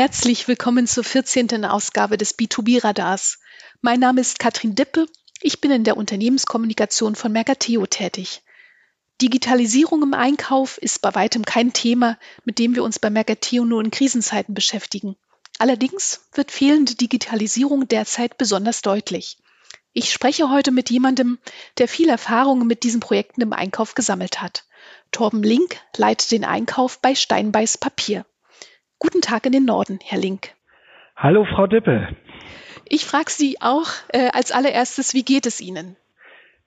Herzlich willkommen zur 14. Ausgabe des B2B-Radars. Mein Name ist Katrin Dippe. Ich bin in der Unternehmenskommunikation von Mercateo tätig. Digitalisierung im Einkauf ist bei weitem kein Thema, mit dem wir uns bei Mercateo nur in Krisenzeiten beschäftigen. Allerdings wird fehlende Digitalisierung derzeit besonders deutlich. Ich spreche heute mit jemandem, der viel Erfahrung mit diesen Projekten im Einkauf gesammelt hat. Torben Link leitet den Einkauf bei Steinbeiß Papier. Guten Tag in den Norden, Herr Link. Hallo, Frau Dippe. Ich frage Sie auch äh, als allererstes, wie geht es Ihnen?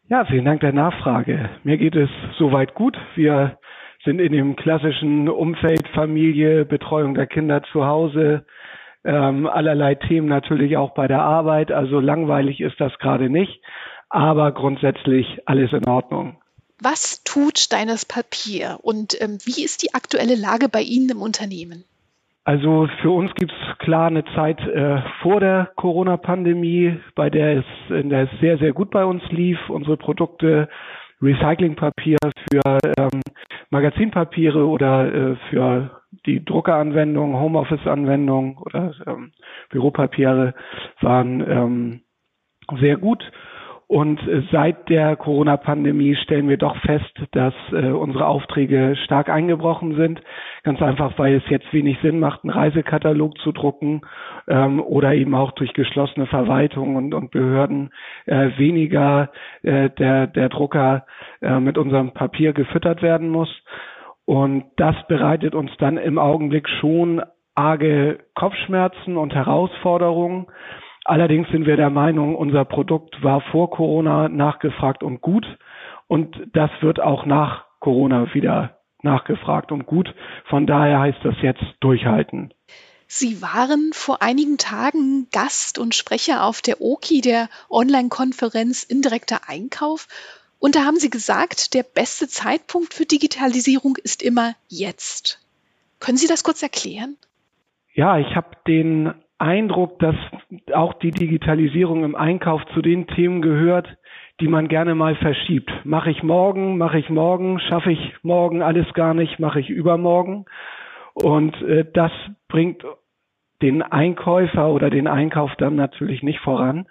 Ja, vielen Dank der Nachfrage. Mir geht es soweit gut. Wir sind in dem klassischen Umfeld Familie, Betreuung der Kinder zu Hause, ähm, allerlei Themen natürlich auch bei der Arbeit. Also langweilig ist das gerade nicht, aber grundsätzlich alles in Ordnung. Was tut Steiners Papier und ähm, wie ist die aktuelle Lage bei Ihnen im Unternehmen? Also für uns gibt es klar eine Zeit äh, vor der Corona-Pandemie, bei der es, in der es sehr, sehr gut bei uns lief. Unsere Produkte, Recyclingpapier für ähm, Magazinpapiere oder äh, für die Druckeranwendung, Homeoffice-Anwendung oder ähm, Büropapiere waren ähm, sehr gut. Und äh, seit der Corona-Pandemie stellen wir doch fest, dass äh, unsere Aufträge stark eingebrochen sind. Ganz einfach, weil es jetzt wenig Sinn macht, einen Reisekatalog zu drucken ähm, oder eben auch durch geschlossene Verwaltungen und, und Behörden äh, weniger äh, der, der Drucker äh, mit unserem Papier gefüttert werden muss. Und das bereitet uns dann im Augenblick schon arge Kopfschmerzen und Herausforderungen. Allerdings sind wir der Meinung, unser Produkt war vor Corona nachgefragt und gut. Und das wird auch nach Corona wieder nachgefragt und gut. Von daher heißt das jetzt durchhalten. Sie waren vor einigen Tagen Gast und Sprecher auf der OKI, der Online-Konferenz Indirekter Einkauf. Und da haben Sie gesagt, der beste Zeitpunkt für Digitalisierung ist immer jetzt. Können Sie das kurz erklären? Ja, ich habe den Eindruck, dass auch die Digitalisierung im Einkauf zu den Themen gehört, die man gerne mal verschiebt. Mache ich morgen, mache ich morgen, schaffe ich morgen alles gar nicht, mache ich übermorgen. Und äh, das bringt den Einkäufer oder den Einkauf dann natürlich nicht voran.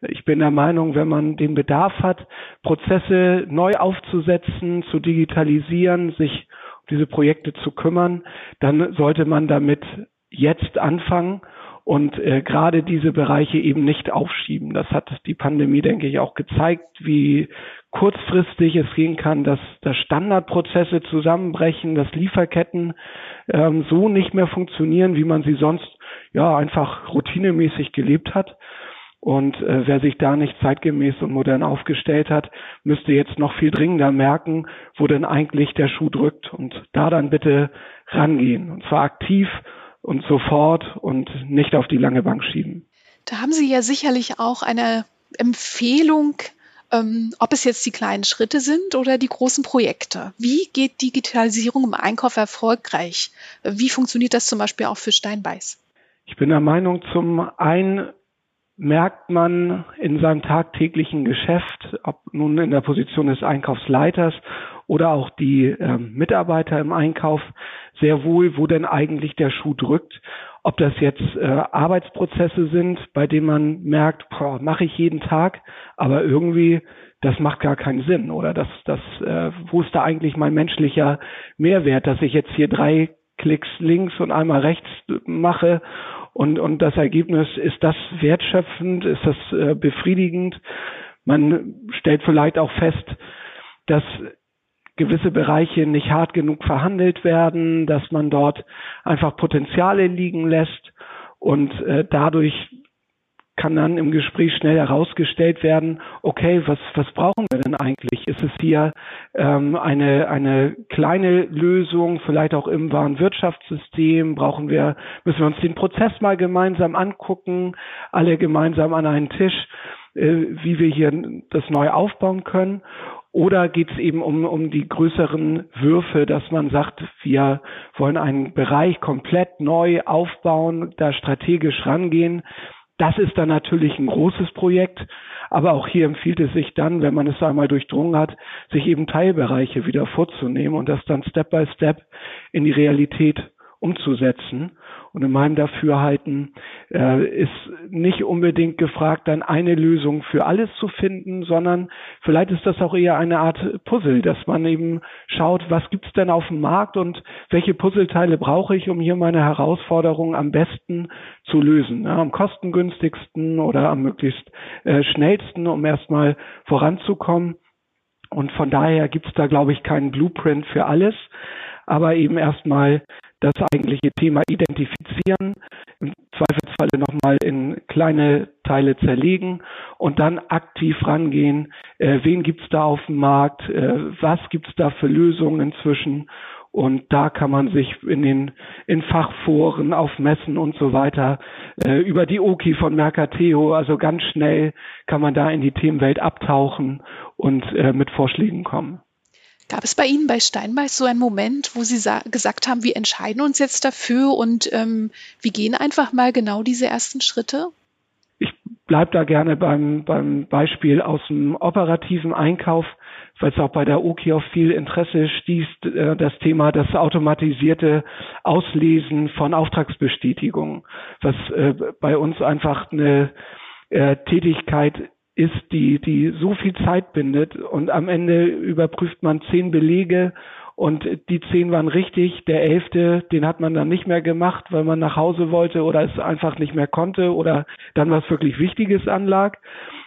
Ich bin der Meinung, wenn man den Bedarf hat, Prozesse neu aufzusetzen, zu digitalisieren, sich um diese Projekte zu kümmern, dann sollte man damit jetzt anfangen und äh, gerade diese Bereiche eben nicht aufschieben. Das hat die Pandemie, denke ich, auch gezeigt, wie kurzfristig es gehen kann, dass, dass Standardprozesse zusammenbrechen, dass Lieferketten ähm, so nicht mehr funktionieren, wie man sie sonst ja einfach routinemäßig gelebt hat. Und äh, wer sich da nicht zeitgemäß und modern aufgestellt hat, müsste jetzt noch viel dringender merken, wo denn eigentlich der Schuh drückt und da dann bitte rangehen. Und zwar aktiv und sofort und nicht auf die lange Bank schieben. Da haben Sie ja sicherlich auch eine Empfehlung, ähm, ob es jetzt die kleinen Schritte sind oder die großen Projekte. Wie geht Digitalisierung im Einkauf erfolgreich? Wie funktioniert das zum Beispiel auch für Steinbeiß? Ich bin der Meinung, zum einen merkt man in seinem tagtäglichen Geschäft, ob nun in der Position des Einkaufsleiters oder auch die äh, Mitarbeiter im Einkauf, sehr wohl, wo denn eigentlich der Schuh drückt. Ob das jetzt äh, Arbeitsprozesse sind, bei denen man merkt, mache ich jeden Tag, aber irgendwie das macht gar keinen Sinn oder das, das, äh, wo ist da eigentlich mein menschlicher Mehrwert, dass ich jetzt hier drei Klicks links und einmal rechts mache und, und das Ergebnis, ist das wertschöpfend, ist das äh, befriedigend? Man stellt vielleicht auch fest, dass gewisse Bereiche nicht hart genug verhandelt werden, dass man dort einfach Potenziale liegen lässt und äh, dadurch kann dann im Gespräch schnell herausgestellt werden, okay, was, was brauchen wir denn eigentlich? Ist es hier ähm, eine, eine kleine Lösung, vielleicht auch im Warenwirtschaftssystem? Brauchen wir, müssen wir uns den Prozess mal gemeinsam angucken, alle gemeinsam an einen Tisch, äh, wie wir hier das neu aufbauen können? Oder geht es eben um, um die größeren Würfe, dass man sagt, wir wollen einen Bereich komplett neu aufbauen, da strategisch rangehen? Das ist dann natürlich ein großes Projekt, aber auch hier empfiehlt es sich dann, wenn man es einmal durchdrungen hat, sich eben Teilbereiche wieder vorzunehmen und das dann Step by Step in die Realität umzusetzen. Und in meinem Dafürhalten äh, ist nicht unbedingt gefragt, dann eine Lösung für alles zu finden, sondern vielleicht ist das auch eher eine Art Puzzle, dass man eben schaut, was gibt's denn auf dem Markt und welche Puzzleteile brauche ich, um hier meine Herausforderung am besten zu lösen. Ja, am kostengünstigsten oder am möglichst äh, schnellsten, um erstmal voranzukommen. Und von daher gibt's da, glaube ich, keinen Blueprint für alles, aber eben erstmal das eigentliche Thema identifizieren, im Zweifelsfalle nochmal in kleine Teile zerlegen und dann aktiv rangehen, äh, wen gibt's da auf dem Markt, äh, was gibt's da für Lösungen inzwischen und da kann man sich in den in Fachforen, auf Messen und so weiter äh, über die Oki von Mercateo, also ganz schnell kann man da in die Themenwelt abtauchen und äh, mit Vorschlägen kommen. Gab es bei Ihnen bei Steinbeiß so einen Moment, wo Sie gesagt haben, wir entscheiden uns jetzt dafür und ähm, wir gehen einfach mal genau diese ersten Schritte? Ich bleibe da gerne beim, beim Beispiel aus dem operativen Einkauf, weil es auch bei der OKI auf viel Interesse stieß, äh, das Thema das automatisierte Auslesen von Auftragsbestätigungen, was äh, bei uns einfach eine äh, Tätigkeit ist, die, die so viel Zeit bindet und am Ende überprüft man zehn Belege und die zehn waren richtig, der elfte, den hat man dann nicht mehr gemacht, weil man nach Hause wollte oder es einfach nicht mehr konnte oder dann was wirklich Wichtiges anlag.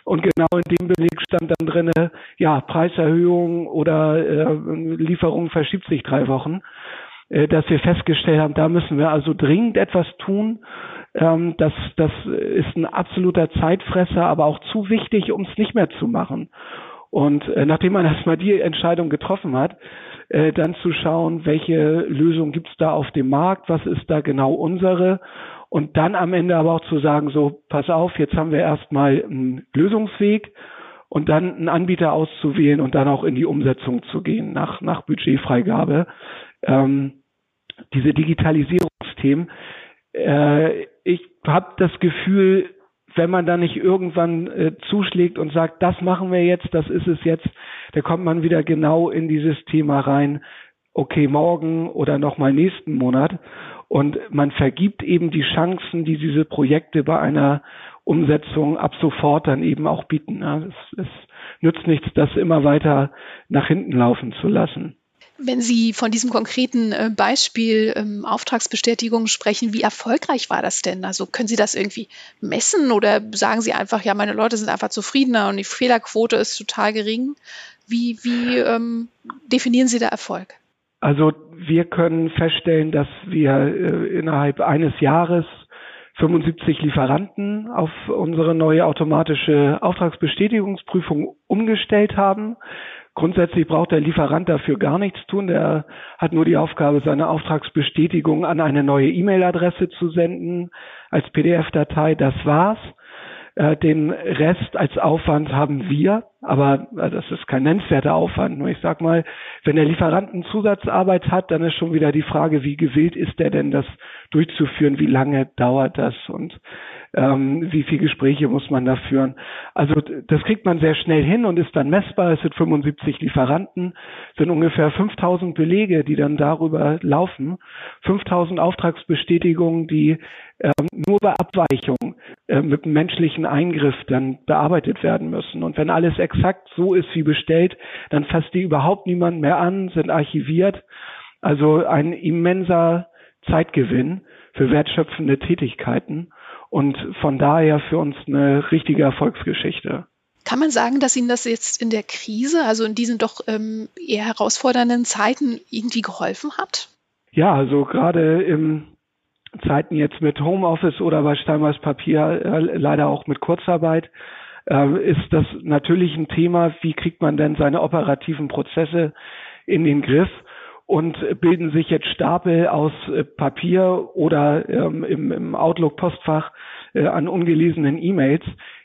Und genau in dem Beleg stand dann drinne, ja, Preiserhöhung oder äh, Lieferung verschiebt sich drei Wochen, dass wir festgestellt haben, da müssen wir also dringend etwas tun ähm, das, das ist ein absoluter Zeitfresser, aber auch zu wichtig, um es nicht mehr zu machen. Und äh, nachdem man erstmal die Entscheidung getroffen hat, äh, dann zu schauen, welche Lösung gibt's da auf dem Markt, was ist da genau unsere und dann am Ende aber auch zu sagen, so, pass auf, jetzt haben wir erstmal einen Lösungsweg und dann einen Anbieter auszuwählen und dann auch in die Umsetzung zu gehen nach, nach Budgetfreigabe. Ähm, diese Digitalisierungsthemen, äh, ich habe das Gefühl, wenn man da nicht irgendwann äh, zuschlägt und sagt, das machen wir jetzt, das ist es jetzt, da kommt man wieder genau in dieses Thema rein, okay, morgen oder nochmal nächsten Monat. Und man vergibt eben die Chancen, die diese Projekte bei einer Umsetzung ab sofort dann eben auch bieten. Es, es nützt nichts, das immer weiter nach hinten laufen zu lassen. Wenn Sie von diesem konkreten äh, Beispiel ähm, Auftragsbestätigung sprechen, wie erfolgreich war das denn? Also können Sie das irgendwie messen oder sagen Sie einfach, ja, meine Leute sind einfach zufriedener und die Fehlerquote ist total gering? Wie, wie ähm, definieren Sie da Erfolg? Also wir können feststellen, dass wir äh, innerhalb eines Jahres 75 Lieferanten auf unsere neue automatische Auftragsbestätigungsprüfung umgestellt haben. Grundsätzlich braucht der Lieferant dafür gar nichts tun. Der hat nur die Aufgabe, seine Auftragsbestätigung an eine neue E-Mail-Adresse zu senden als PDF-Datei. Das war's. Äh, den Rest als Aufwand haben wir, aber äh, das ist kein nennenswerter Aufwand. Nur ich sag mal, wenn der Lieferant eine Zusatzarbeit hat, dann ist schon wieder die Frage, wie gewillt ist er denn, das durchzuführen, wie lange dauert das und ähm, wie viele Gespräche muss man da führen. Also das kriegt man sehr schnell hin und ist dann messbar. Es sind 75 Lieferanten, sind ungefähr 5000 Belege, die dann darüber laufen, 5000 Auftragsbestätigungen, die ähm, nur bei Abweichung äh, mit menschlichen Eingriff dann bearbeitet werden müssen. Und wenn alles exakt so ist wie bestellt, dann fasst die überhaupt niemand mehr an, sind archiviert. Also ein immenser Zeitgewinn für wertschöpfende Tätigkeiten und von daher für uns eine richtige Erfolgsgeschichte. Kann man sagen, dass Ihnen das jetzt in der Krise, also in diesen doch ähm, eher herausfordernden Zeiten irgendwie geholfen hat? Ja, also gerade im Zeiten jetzt mit Homeoffice oder bei Steinmeiß Papier äh, leider auch mit Kurzarbeit äh, ist das natürlich ein Thema, wie kriegt man denn seine operativen Prozesse in den Griff? Und bilden sich jetzt Stapel aus äh, Papier oder ähm, im, im Outlook-Postfach äh, an ungelesenen E-Mails,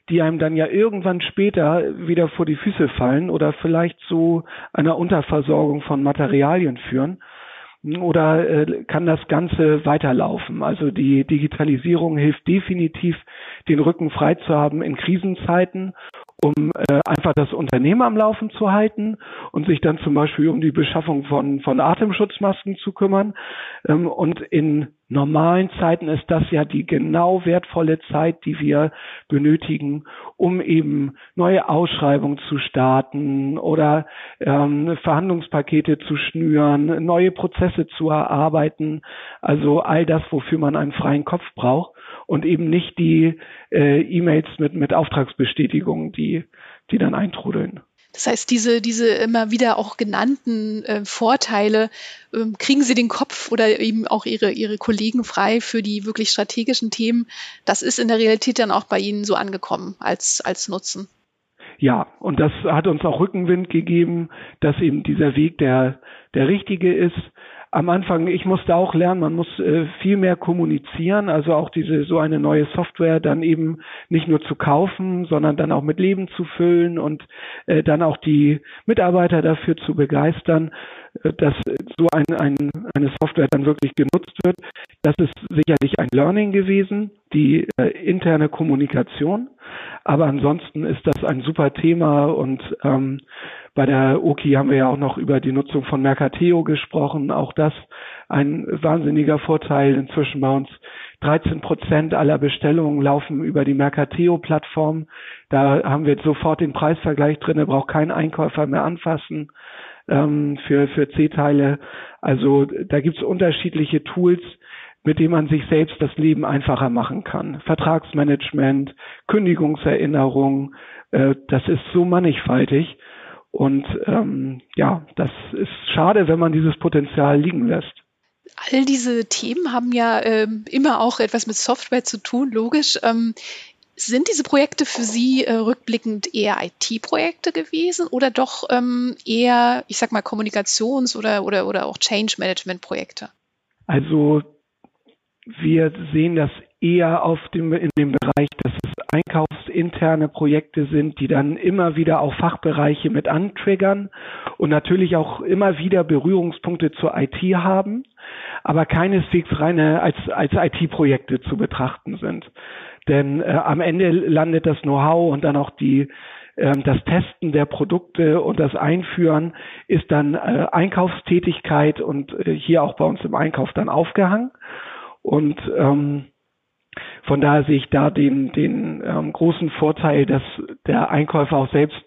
die einem dann ja irgendwann später wieder vor die Füße fallen oder vielleicht zu einer Unterversorgung von Materialien führen oder äh, kann das Ganze weiterlaufen? Also die Digitalisierung hilft definitiv, den Rücken frei zu haben in Krisenzeiten um äh, einfach das Unternehmen am Laufen zu halten und sich dann zum Beispiel um die Beschaffung von, von Atemschutzmasken zu kümmern. Ähm, und in normalen Zeiten ist das ja die genau wertvolle Zeit, die wir benötigen, um eben neue Ausschreibungen zu starten oder ähm, Verhandlungspakete zu schnüren, neue Prozesse zu erarbeiten. Also all das, wofür man einen freien Kopf braucht und eben nicht die äh, E-Mails mit, mit Auftragsbestätigungen, die, die dann eintrudeln. Das heißt, diese, diese immer wieder auch genannten äh, Vorteile, ähm, kriegen Sie den Kopf oder eben auch Ihre, Ihre Kollegen frei für die wirklich strategischen Themen. Das ist in der Realität dann auch bei Ihnen so angekommen als, als Nutzen. Ja, und das hat uns auch Rückenwind gegeben, dass eben dieser Weg der, der richtige ist am Anfang, ich musste auch lernen, man muss äh, viel mehr kommunizieren, also auch diese so eine neue Software dann eben nicht nur zu kaufen, sondern dann auch mit Leben zu füllen und äh, dann auch die Mitarbeiter dafür zu begeistern, äh, dass so ein, ein, eine Software dann wirklich genutzt wird. Das ist sicherlich ein Learning gewesen, die äh, interne Kommunikation. Aber ansonsten ist das ein super Thema und ähm, bei der OKI haben wir ja auch noch über die Nutzung von Mercateo gesprochen. Auch das ein wahnsinniger Vorteil inzwischen bei uns. 13 Prozent aller Bestellungen laufen über die Mercateo-Plattform. Da haben wir sofort den Preisvergleich drin. Da braucht kein Einkäufer mehr anfassen ähm, für, für C-Teile. Also da gibt es unterschiedliche Tools, mit denen man sich selbst das Leben einfacher machen kann. Vertragsmanagement, Kündigungserinnerung, äh, das ist so mannigfaltig. Und ähm, ja, das ist schade, wenn man dieses Potenzial liegen lässt. All diese Themen haben ja ähm, immer auch etwas mit Software zu tun, logisch. Ähm, sind diese Projekte für Sie äh, rückblickend eher IT-Projekte gewesen oder doch ähm, eher, ich sag mal, Kommunikations- oder, oder, oder auch Change-Management-Projekte? Also wir sehen das eher auf dem, in dem Bereich, dass es einkaufsinterne Projekte sind, die dann immer wieder auch Fachbereiche mit antriggern und natürlich auch immer wieder Berührungspunkte zur IT haben, aber keineswegs reine als, als IT-Projekte zu betrachten sind. Denn äh, am Ende landet das Know-how und dann auch die ähm, das Testen der Produkte und das Einführen ist dann äh, Einkaufstätigkeit und äh, hier auch bei uns im Einkauf dann aufgehangen. Und ähm, von daher sehe ich da den, den ähm, großen Vorteil, dass der Einkäufer auch selbst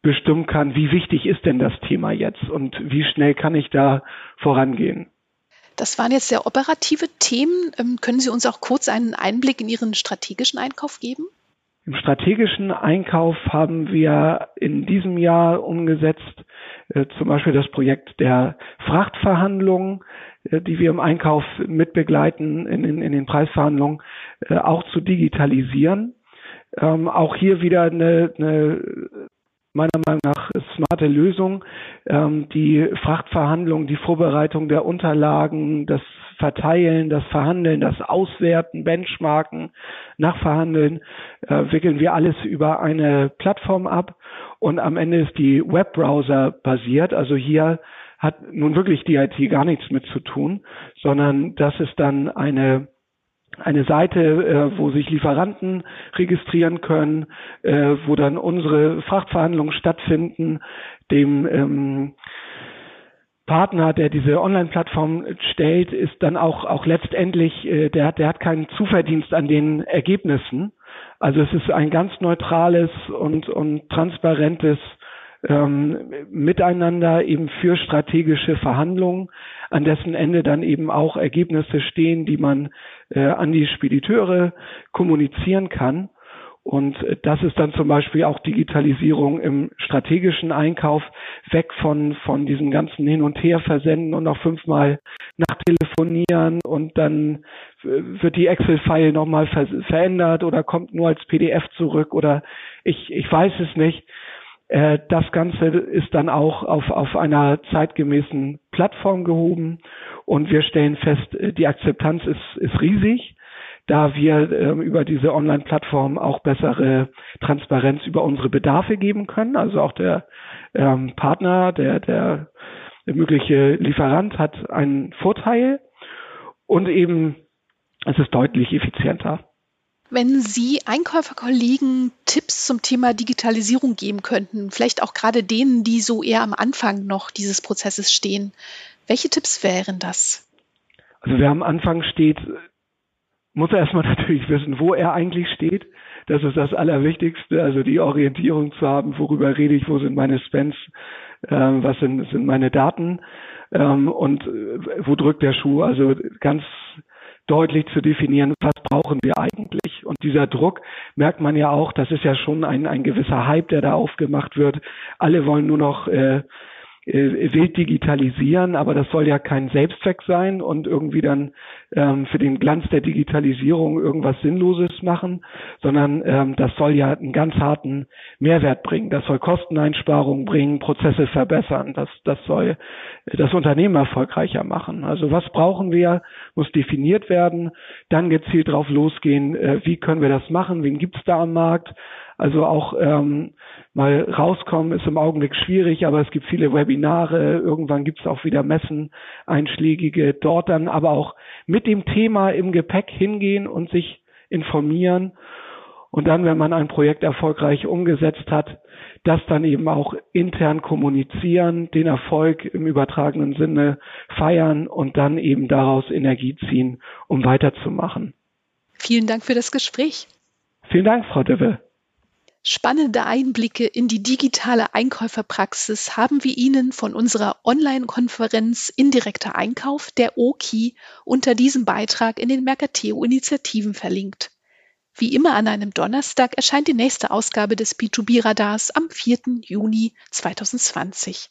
bestimmen kann, wie wichtig ist denn das Thema jetzt und wie schnell kann ich da vorangehen. Das waren jetzt sehr operative Themen. Ähm, können Sie uns auch kurz einen Einblick in Ihren strategischen Einkauf geben? Im strategischen Einkauf haben wir in diesem Jahr umgesetzt äh, zum Beispiel das Projekt der Frachtverhandlungen, äh, die wir im Einkauf mitbegleiten in, in, in den Preisverhandlungen, äh, auch zu digitalisieren. Ähm, auch hier wieder eine, eine meiner Meinung nach smarte Lösung. Ähm, die Frachtverhandlungen, die Vorbereitung der Unterlagen, das Verteilen, das Verhandeln, das Auswerten, Benchmarken, Nachverhandeln, äh, wickeln wir alles über eine Plattform ab und am Ende ist die Webbrowser basiert. Also hier hat nun wirklich die IT gar nichts mit zu tun, sondern das ist dann eine eine Seite, äh, wo sich Lieferanten registrieren können, äh, wo dann unsere Frachtverhandlungen stattfinden, dem ähm, Partner, der diese Online-Plattform stellt, ist dann auch, auch letztendlich, äh, der, hat, der hat keinen Zuverdienst an den Ergebnissen. Also es ist ein ganz neutrales und, und transparentes ähm, Miteinander eben für strategische Verhandlungen, an dessen Ende dann eben auch Ergebnisse stehen, die man äh, an die Spediteure kommunizieren kann. Und das ist dann zum Beispiel auch Digitalisierung im strategischen Einkauf, weg von, von diesem ganzen Hin- und Her-Versenden und noch fünfmal nachtelefonieren und dann wird die Excel-File nochmal ver verändert oder kommt nur als PDF zurück oder ich, ich weiß es nicht. Äh, das Ganze ist dann auch auf, auf einer zeitgemäßen Plattform gehoben und wir stellen fest, äh, die Akzeptanz ist, ist riesig da wir ähm, über diese Online-Plattform auch bessere Transparenz über unsere Bedarfe geben können. Also auch der ähm, Partner, der, der mögliche Lieferant hat einen Vorteil und eben es ist deutlich effizienter. wenn Sie Einkäuferkollegen Tipps zum Thema Digitalisierung geben könnten, vielleicht auch gerade denen, die so eher am Anfang noch dieses Prozesses stehen. Welche Tipps wären das? Also wer am Anfang steht, muss erstmal natürlich wissen, wo er eigentlich steht. Das ist das Allerwichtigste, also die Orientierung zu haben, worüber rede ich, wo sind meine Spends, äh, was sind, sind meine Daten ähm, und äh, wo drückt der Schuh. Also ganz deutlich zu definieren, was brauchen wir eigentlich. Und dieser Druck merkt man ja auch, das ist ja schon ein, ein gewisser Hype, der da aufgemacht wird. Alle wollen nur noch äh, wild digitalisieren, aber das soll ja kein Selbstzweck sein und irgendwie dann ähm, für den Glanz der Digitalisierung irgendwas Sinnloses machen, sondern ähm, das soll ja einen ganz harten Mehrwert bringen. Das soll Kosteneinsparungen bringen, Prozesse verbessern. Das, das soll das Unternehmen erfolgreicher machen. Also was brauchen wir, muss definiert werden, dann gezielt drauf losgehen, äh, wie können wir das machen, wen gibt's da am Markt, also auch ähm, mal rauskommen ist im Augenblick schwierig, aber es gibt viele Webinare, irgendwann gibt es auch wieder Messen, einschlägige, dort dann aber auch mit dem Thema im Gepäck hingehen und sich informieren. Und dann, wenn man ein Projekt erfolgreich umgesetzt hat, das dann eben auch intern kommunizieren, den Erfolg im übertragenen Sinne feiern und dann eben daraus Energie ziehen, um weiterzumachen. Vielen Dank für das Gespräch. Vielen Dank, Frau Dibbe. Spannende Einblicke in die digitale Einkäuferpraxis haben wir Ihnen von unserer Online-Konferenz Indirekter Einkauf, der OKI, unter diesem Beitrag in den Mercateo-Initiativen verlinkt. Wie immer an einem Donnerstag erscheint die nächste Ausgabe des B2B-Radars am 4. Juni 2020.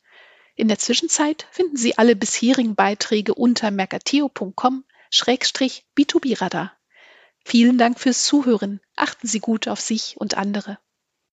In der Zwischenzeit finden Sie alle bisherigen Beiträge unter mercateo.com-b2b-radar. Vielen Dank fürs Zuhören. Achten Sie gut auf sich und andere.